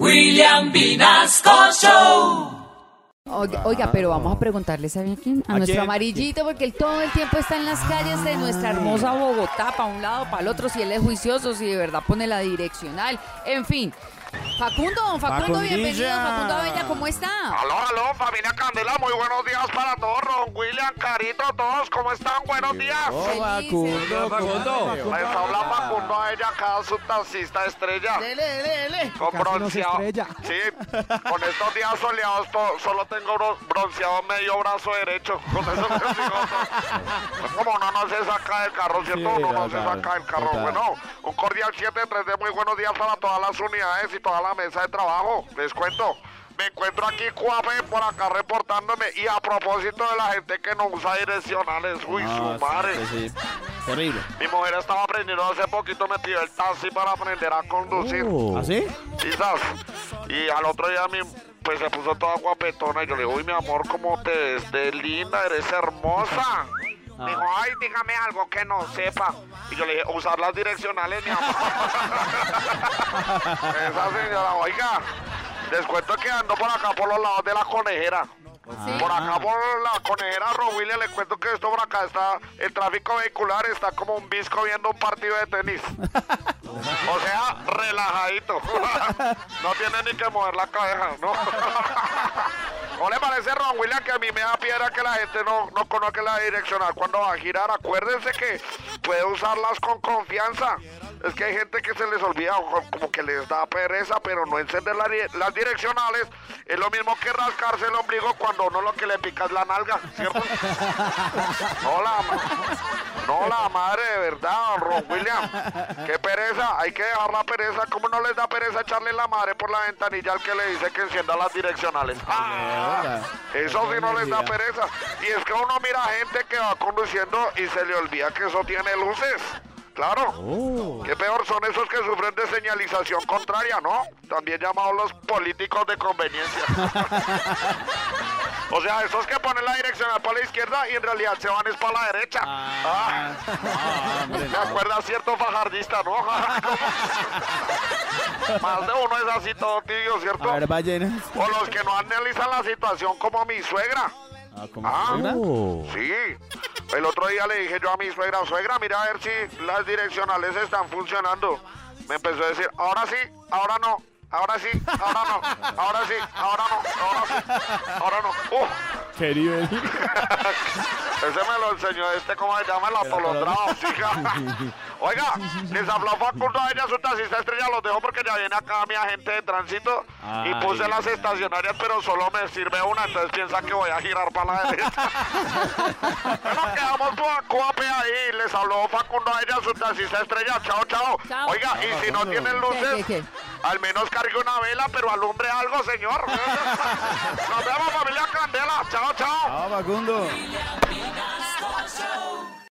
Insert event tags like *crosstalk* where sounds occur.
William Vinasco Show. Oiga, oiga, pero vamos a preguntarle, ¿sabe a quién? A, ¿A nuestro quién? amarillito, porque él todo el tiempo está en las calles de nuestra hermosa Bogotá, para un lado, para el otro, si él es juicioso, si de verdad pone la direccional, en fin. Facundo, don Facundo, Facundilla. bienvenido, Facundo Avella, ¿cómo está? Aló, aló, familia Candela, muy buenos días para todos, Ron, William, Carito, todos, ¿cómo están? Buenos días. Oh. Facundo, Facundo. Les habla Facundo a ella, cada su taxista estrella. Dele, dele. Con Casi bronceado. estrella. Sí, con estos días soleados to- solo tengo bro- bronceado medio brazo derecho. Con eso todo. *laughs* Como uno no se saca del carro, ¿cierto? Sí, uno no se saca del carro. total. Bueno, un cordial 7-3 de muy buenos días para todas las unidades y toda la mesa de trabajo. Les cuento. Me encuentro aquí, Cuape, por acá reportándome. Y a propósito de la gente que no usa direccionales, uy, Ah, su madre. sí, sí. Terrible. Mi mujer estaba aprendiendo hace poquito, me pidió el taxi para aprender a conducir. ¿Ah, sí? Quizás. Y al otro día mi, pues se puso toda guapetona y yo le digo, uy mi amor, ¿cómo te ves de linda? Eres hermosa. Me dijo, ay, dígame algo que no sepa. Y yo le dije, usar las direccionales, mi amor. *laughs* Esa señora, oiga, les cuento que ando por acá por los lados de la conejera. Sí. Por acá por la conejera Rowilia le cuento que esto por acá está, el tráfico vehicular está como un visco viendo un partido de tenis. *laughs* O sea, relajadito. *laughs* No tiene ni que mover la cabeza, ¿no? *laughs* ¿No le parece, Ron William, que a mí me da piedra que la gente no, no conozca la direccional cuando va a girar? Acuérdense que puede usarlas con confianza. Es que hay gente que se les olvida, como que les da pereza, pero no encender la las direccionales es lo mismo que rascarse el ombligo cuando uno lo que le pica es la nalga, ¿cierto? *laughs* No la, no la madre de verdad, Ron William. Qué pereza, hay que dejar la pereza. ¿Cómo no les da pereza echarle la madre por la ventanilla al que le dice que encienda las direccionales? Ah, eso sí no les da pereza. Y es que uno mira gente que va conduciendo y se le olvida que eso tiene luces. Claro. Oh. Qué peor son esos que sufren de señalización contraria, ¿no? También llamados los políticos de conveniencia. *laughs* o sea, esos que ponen la direccional para la izquierda y en realidad se van es para la derecha. Ah, Ah. hombre, *laughs* ¿Me no. acuerda cierto fajardista, no? *laughs* Más de uno es así todo tibio, ¿cierto? A ver, ballenas. O los que no analizan la situación como mi suegra. Ah, ¿cómo Ah. suena? Sí. El otro día le dije yo a mi suegra, suegra, mira a ver si las direccionales están funcionando. Me empezó a decir, ahora sí, ahora no, ahora sí, ahora no, ahora sí, ahora no, ahora sí, ahora no. ¡Uh! Qué nivel. Ese me lo enseñó este, ¿cómo se llama? El atolondrado, chica. *laughs* Oiga, les habló Facundo a ella, su taxista estrella, los dejo porque ya viene acá mi agente de tránsito y puse las estacionarias, pero solo me sirve una, entonces piensa que voy a girar para la derecha. *laughs* bueno, quedamos por Coape ahí, les habló Facundo a ella, su taxista estrella, chao, chao. Chao. Oiga, y si no tienen luces, ¿Qué, qué, qué? al menos cargue una vela, pero alumbre algo, señor. *laughs* Nos vemos, familia Candela, chao, chao. Ah, Facundo.